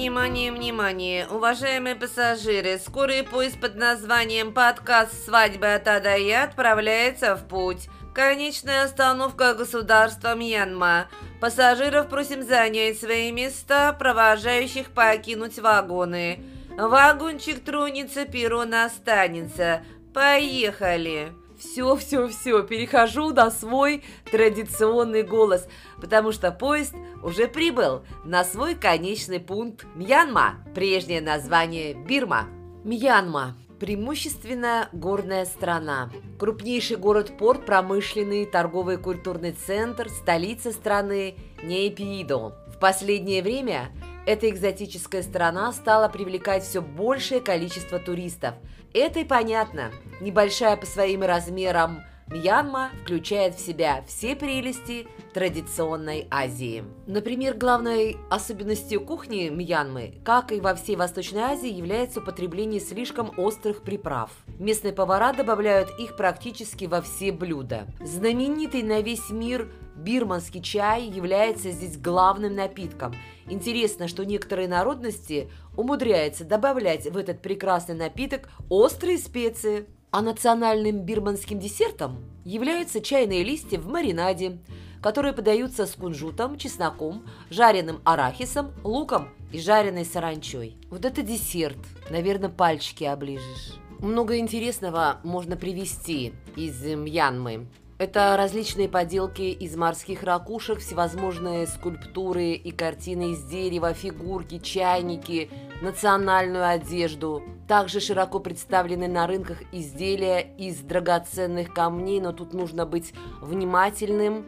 Внимание, внимание, уважаемые пассажиры, скорый поезд под названием «Подкаст свадьбы от А до Я» отправляется в путь. Конечная остановка государства Мьянма. Пассажиров просим занять свои места, провожающих покинуть вагоны. Вагончик тронется, перрон останется. Поехали! Все, все, все, перехожу на свой традиционный голос, потому что поезд уже прибыл на свой конечный пункт Мьянма, прежнее название Бирма. Мьянма преимущественно горная страна. Крупнейший город-порт, промышленный, торговый и культурный центр, столица страны Нейпиидо. В последнее время эта экзотическая страна стала привлекать все большее количество туристов. Это и понятно. Небольшая по своим размерам Мьянма включает в себя все прелести традиционной Азии. Например, главной особенностью кухни Мьянмы, как и во всей Восточной Азии, является употребление слишком острых приправ. Местные повара добавляют их практически во все блюда. Знаменитый на весь мир бирманский чай является здесь главным напитком. Интересно, что некоторые народности умудряются добавлять в этот прекрасный напиток острые специи. А национальным бирманским десертом являются чайные листья в маринаде, которые подаются с кунжутом, чесноком, жареным арахисом, луком и жареной саранчой. Вот это десерт. Наверное, пальчики оближешь. Много интересного можно привезти из Мьянмы. Это различные поделки из морских ракушек, всевозможные скульптуры и картины из дерева, фигурки, чайники, национальную одежду. Также широко представлены на рынках изделия из драгоценных камней, но тут нужно быть внимательным,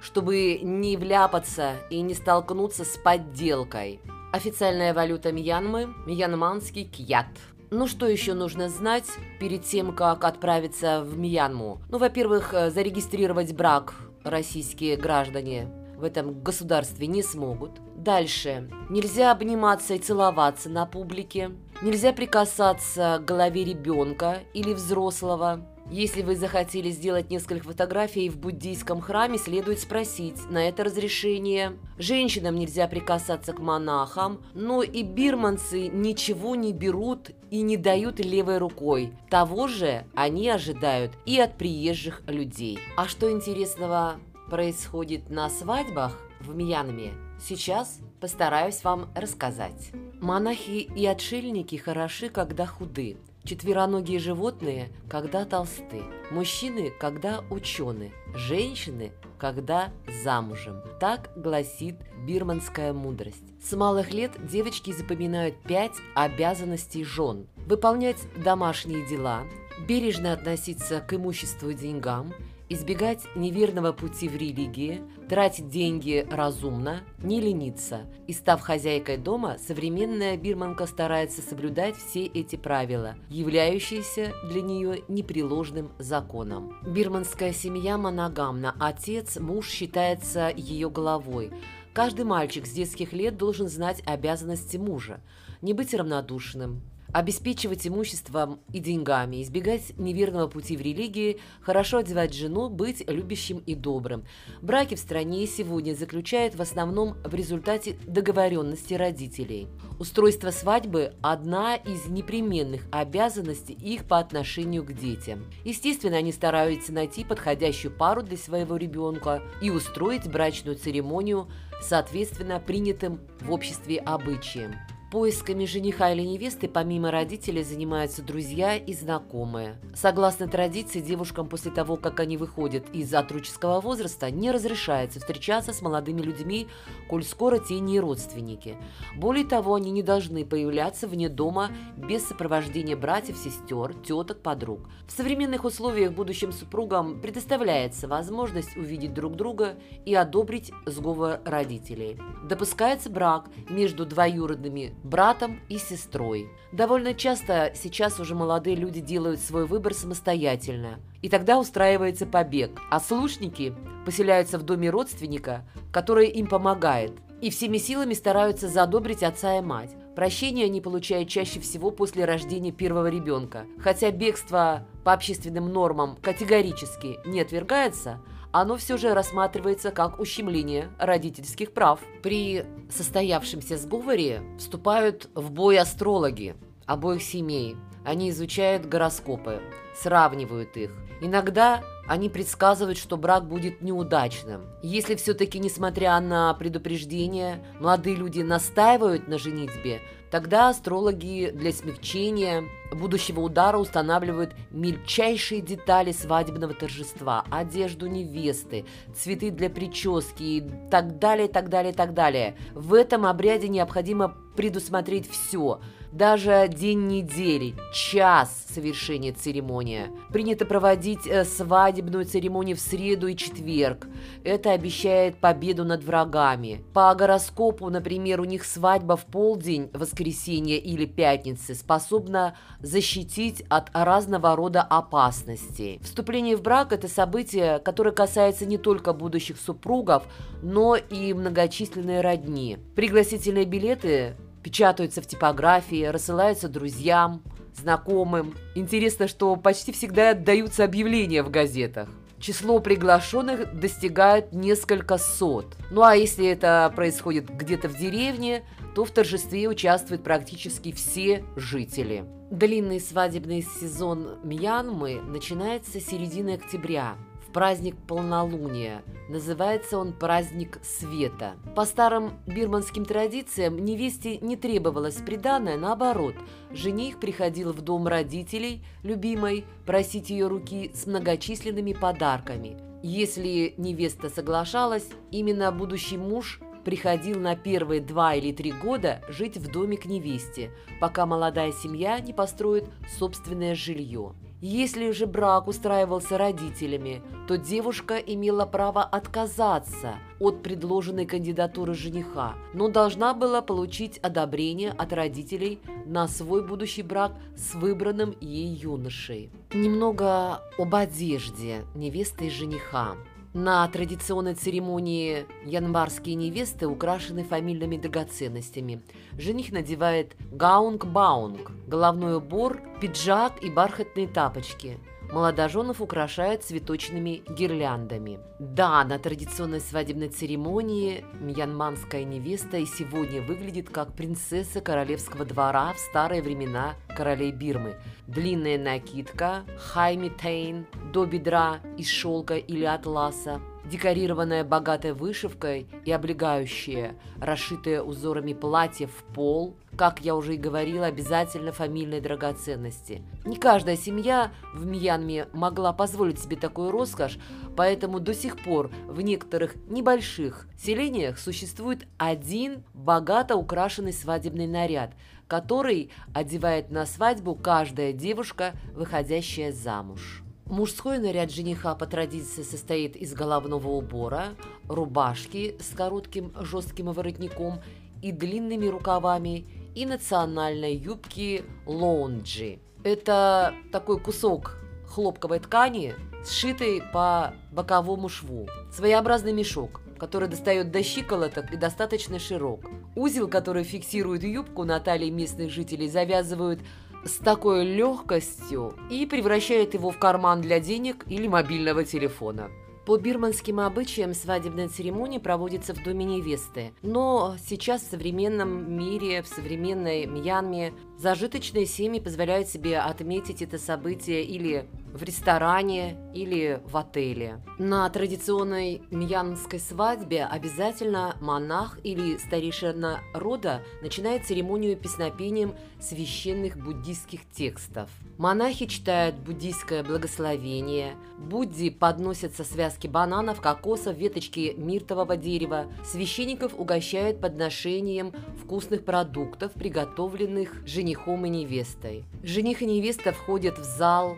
чтобы не вляпаться и не столкнуться с подделкой. Официальная валюта Мьянмы – мьянманский кьят – ну что еще нужно знать перед тем, как отправиться в Мьянму? Ну, во-первых, э, зарегистрировать брак российские граждане в этом государстве не смогут. Дальше. Нельзя обниматься и целоваться на публике. Нельзя прикасаться к голове ребенка или взрослого. Если вы захотели сделать несколько фотографий в буддийском храме, следует спросить на это разрешение. Женщинам нельзя прикасаться к монахам, но и бирманцы ничего не берут и не дают левой рукой. Того же они ожидают и от приезжих людей. А что интересного происходит на свадьбах в Мьянме, сейчас постараюсь вам рассказать. Монахи и отшельники хороши, когда худы – Четвероногие животные, когда толсты. Мужчины, когда ученые. Женщины, когда замужем. Так гласит бирманская мудрость. С малых лет девочки запоминают пять обязанностей жен. Выполнять домашние дела, бережно относиться к имуществу и деньгам – избегать неверного пути в религии, тратить деньги разумно, не лениться. И став хозяйкой дома, современная бирманка старается соблюдать все эти правила, являющиеся для нее непреложным законом. Бирманская семья моногамна, отец, муж считается ее головой. Каждый мальчик с детских лет должен знать обязанности мужа, не быть равнодушным, обеспечивать имуществом и деньгами, избегать неверного пути в религии, хорошо одевать жену, быть любящим и добрым. Браки в стране сегодня заключают в основном в результате договоренности родителей. Устройство свадьбы – одна из непременных обязанностей их по отношению к детям. Естественно, они стараются найти подходящую пару для своего ребенка и устроить брачную церемонию соответственно принятым в обществе обычаям. Поисками жениха или невесты помимо родителей занимаются друзья и знакомые. Согласно традиции, девушкам после того, как они выходят из отроческого возраста, не разрешается встречаться с молодыми людьми, коль скоро те не родственники. Более того, они не должны появляться вне дома без сопровождения братьев, сестер, теток, подруг. В современных условиях будущим супругам предоставляется возможность увидеть друг друга и одобрить сговор родителей. Допускается брак между двоюродными братом и сестрой. Довольно часто сейчас уже молодые люди делают свой выбор самостоятельно, и тогда устраивается побег, а слушники поселяются в доме родственника, который им помогает, и всеми силами стараются задобрить отца и мать. Прощение они получают чаще всего после рождения первого ребенка. Хотя бегство по общественным нормам категорически не отвергается, оно все же рассматривается как ущемление родительских прав. При состоявшемся сговоре вступают в бой астрологи обоих семей. Они изучают гороскопы, сравнивают их. Иногда они предсказывают, что брак будет неудачным. Если все-таки, несмотря на предупреждение, молодые люди настаивают на женитьбе, тогда астрологи для смягчения будущего удара устанавливают мельчайшие детали свадебного торжества, одежду невесты, цветы для прически и так далее, так далее, так далее. В этом обряде необходимо предусмотреть все – даже день недели, час совершения церемонии. Принято проводить э, свадебную церемонию в среду и четверг. Это обещает победу над врагами. По гороскопу, например, у них свадьба в полдень, воскресенье или пятницы способна защитить от разного рода опасностей. Вступление в брак – это событие, которое касается не только будущих супругов, но и многочисленные родни. Пригласительные билеты печатаются в типографии, рассылаются друзьям, знакомым. Интересно, что почти всегда отдаются объявления в газетах. Число приглашенных достигает несколько сот. Ну а если это происходит где-то в деревне, то в торжестве участвуют практически все жители. Длинный свадебный сезон Мьянмы начинается с середины октября – праздник полнолуния. Называется он праздник света. По старым бирманским традициям невесте не требовалось приданное, наоборот. Жених приходил в дом родителей, любимой, просить ее руки с многочисленными подарками. Если невеста соглашалась, именно будущий муж приходил на первые два или три года жить в доме к невесте, пока молодая семья не построит собственное жилье. Если же брак устраивался родителями, то девушка имела право отказаться от предложенной кандидатуры жениха, но должна была получить одобрение от родителей на свой будущий брак с выбранным ей юношей. Немного об одежде невесты и жениха. На традиционной церемонии январские невесты украшены фамильными драгоценностями. Жених надевает гаунг-баунг, головной убор, пиджак и бархатные тапочки – молодоженов украшают цветочными гирляндами. Да, на традиционной свадебной церемонии мьянманская невеста и сегодня выглядит как принцесса королевского двора в старые времена королей Бирмы. Длинная накидка, хаймитейн, до бедра из шелка или атласа, декорированная богатой вышивкой и облегающее, расшитое узорами платье в пол, как я уже и говорила, обязательно фамильной драгоценности. Не каждая семья в Мьянме могла позволить себе такую роскошь, поэтому до сих пор в некоторых небольших селениях существует один богато украшенный свадебный наряд, который одевает на свадьбу каждая девушка, выходящая замуж. Мужской наряд жениха по традиции состоит из головного убора, рубашки с коротким жестким воротником и длинными рукавами и национальной юбки лонджи. Это такой кусок хлопковой ткани, сшитый по боковому шву. Своеобразный мешок, который достает до щиколоток и достаточно широк. Узел, который фиксирует юбку на талии местных жителей, завязывают с такой легкостью и превращает его в карман для денег или мобильного телефона. По бирманским обычаям свадебная церемония проводится в доме невесты. Но сейчас в современном мире, в современной Мьянме, зажиточные семьи позволяют себе отметить это событие или в ресторане или в отеле. На традиционной мьянской свадьбе обязательно монах или старейшина рода начинает церемонию песнопением священных буддийских текстов. Монахи читают буддийское благословение, Будди подносятся связки бананов, кокосов, веточки миртового дерева. Священников угощают подношением вкусных продуктов, приготовленных женихом и невестой. Жених и невеста входят в зал,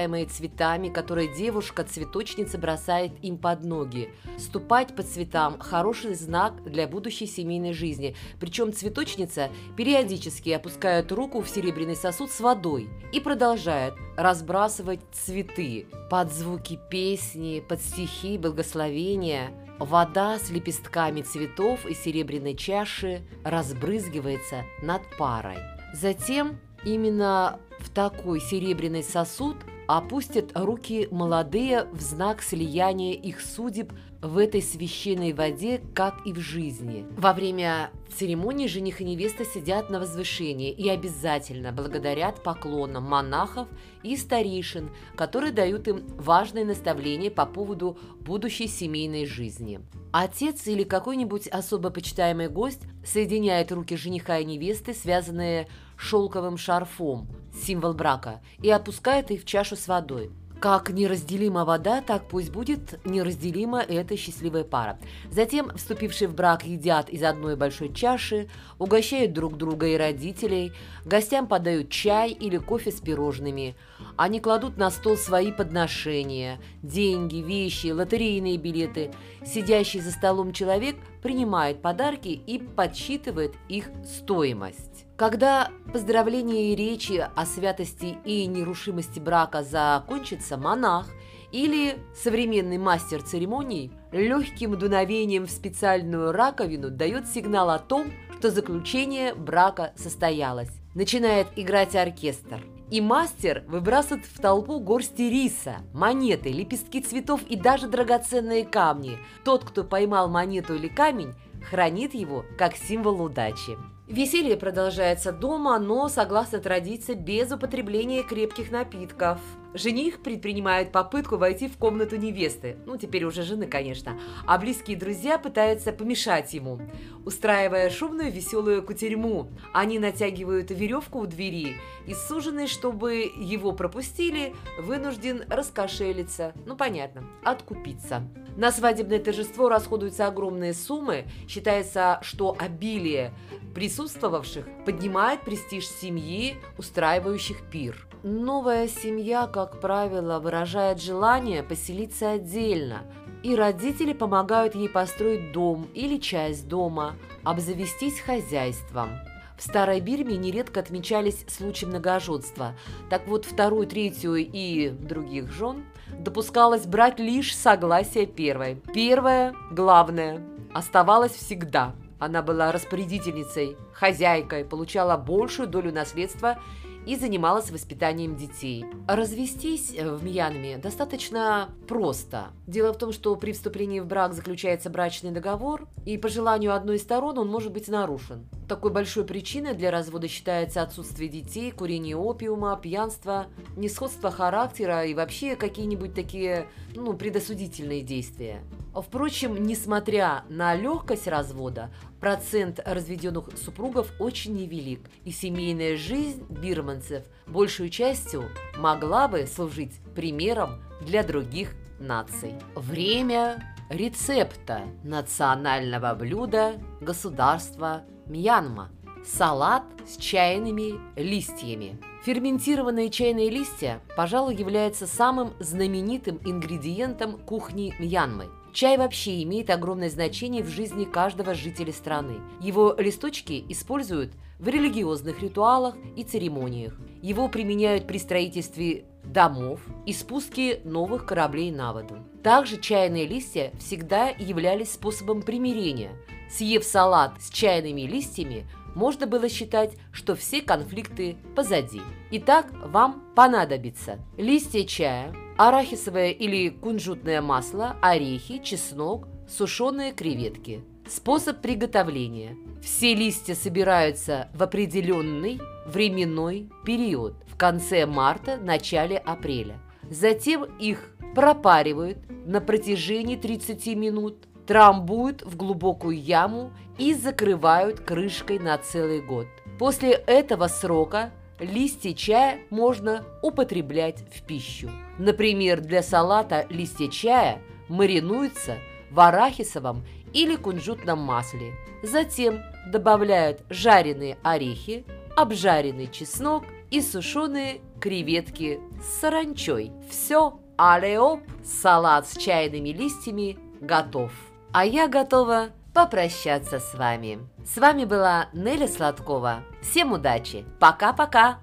осыпаемые цветами, которые девушка-цветочница бросает им под ноги. Ступать по цветам – хороший знак для будущей семейной жизни. Причем цветочница периодически опускает руку в серебряный сосуд с водой и продолжает разбрасывать цветы под звуки песни, под стихи, благословения. Вода с лепестками цветов и серебряной чаши разбрызгивается над парой. Затем именно в такой серебряный сосуд опустят руки молодые в знак слияния их судеб в этой священной воде, как и в жизни. Во время церемонии жених и невеста сидят на возвышении и обязательно благодарят поклонам монахов и старейшин, которые дают им важные наставления по поводу будущей семейной жизни. Отец или какой-нибудь особо почитаемый гость соединяет руки жениха и невесты, связанные шелковым шарфом, символ брака, и опускает их в чашу с водой. Как неразделима вода, так пусть будет неразделима эта счастливая пара. Затем вступившие в брак едят из одной большой чаши, угощают друг друга и родителей, гостям подают чай или кофе с пирожными. Они кладут на стол свои подношения, деньги, вещи, лотерейные билеты. Сидящий за столом человек принимает подарки и подсчитывает их стоимость. Когда поздравления и речи о святости и нерушимости брака закончатся, монах или современный мастер церемоний легким дуновением в специальную раковину дает сигнал о том, что заключение брака состоялось. Начинает играть оркестр. И мастер выбрасывает в толпу горсти риса, монеты, лепестки цветов и даже драгоценные камни. Тот, кто поймал монету или камень, хранит его как символ удачи. Веселье продолжается дома, но, согласно традиции, без употребления крепких напитков. Жених предпринимает попытку войти в комнату невесты, ну, теперь уже жены, конечно, а близкие друзья пытаются помешать ему, устраивая шумную веселую кутерьму. Они натягивают веревку у двери, и суженый, чтобы его пропустили, вынужден раскошелиться, ну, понятно, откупиться. На свадебное торжество расходуются огромные суммы, считается, что обилие присутствовавших поднимает престиж семьи, устраивающих пир. Новая семья, как правило, выражает желание поселиться отдельно, и родители помогают ей построить дом или часть дома, обзавестись хозяйством. В Старой Бирме нередко отмечались случаи многоженства. Так вот, вторую, третью и других жен допускалось брать лишь согласие первой. Первое, главное, оставалось всегда – она была распорядительницей, хозяйкой, получала большую долю наследства и занималась воспитанием детей. Развестись в Мьянме достаточно просто. Дело в том, что при вступлении в брак заключается брачный договор, и по желанию одной из сторон он может быть нарушен. Такой большой причиной для развода считается отсутствие детей, курение опиума, пьянство, несходство характера и вообще какие-нибудь такие ну, предосудительные действия. Впрочем, несмотря на легкость развода, процент разведенных супругов очень невелик, и семейная жизнь бирманцев большую частью могла бы служить примером для других наций. Время рецепта национального блюда государства Мьянма – салат с чайными листьями. Ферментированные чайные листья, пожалуй, являются самым знаменитым ингредиентом кухни Мьянмы – Чай вообще имеет огромное значение в жизни каждого жителя страны. Его листочки используют в религиозных ритуалах и церемониях. Его применяют при строительстве домов и спуске новых кораблей на воду. Также чайные листья всегда являлись способом примирения. Съев салат с чайными листьями, можно было считать, что все конфликты позади. Итак, вам понадобится листья чая, арахисовое или кунжутное масло, орехи, чеснок, сушеные креветки. Способ приготовления. Все листья собираются в определенный временной период в конце марта, начале апреля. Затем их пропаривают на протяжении 30 минут, трамбуют в глубокую яму и закрывают крышкой на целый год. После этого срока листья чая можно употреблять в пищу. Например, для салата листья чая маринуются в арахисовом или кунжутном масле. Затем добавляют жареные орехи, обжаренный чеснок и сушеные креветки с саранчой. Все, алеоп, салат с чайными листьями готов. А я готова попрощаться с вами. С вами была Неля Сладкова. Всем удачи. Пока-пока.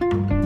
thank you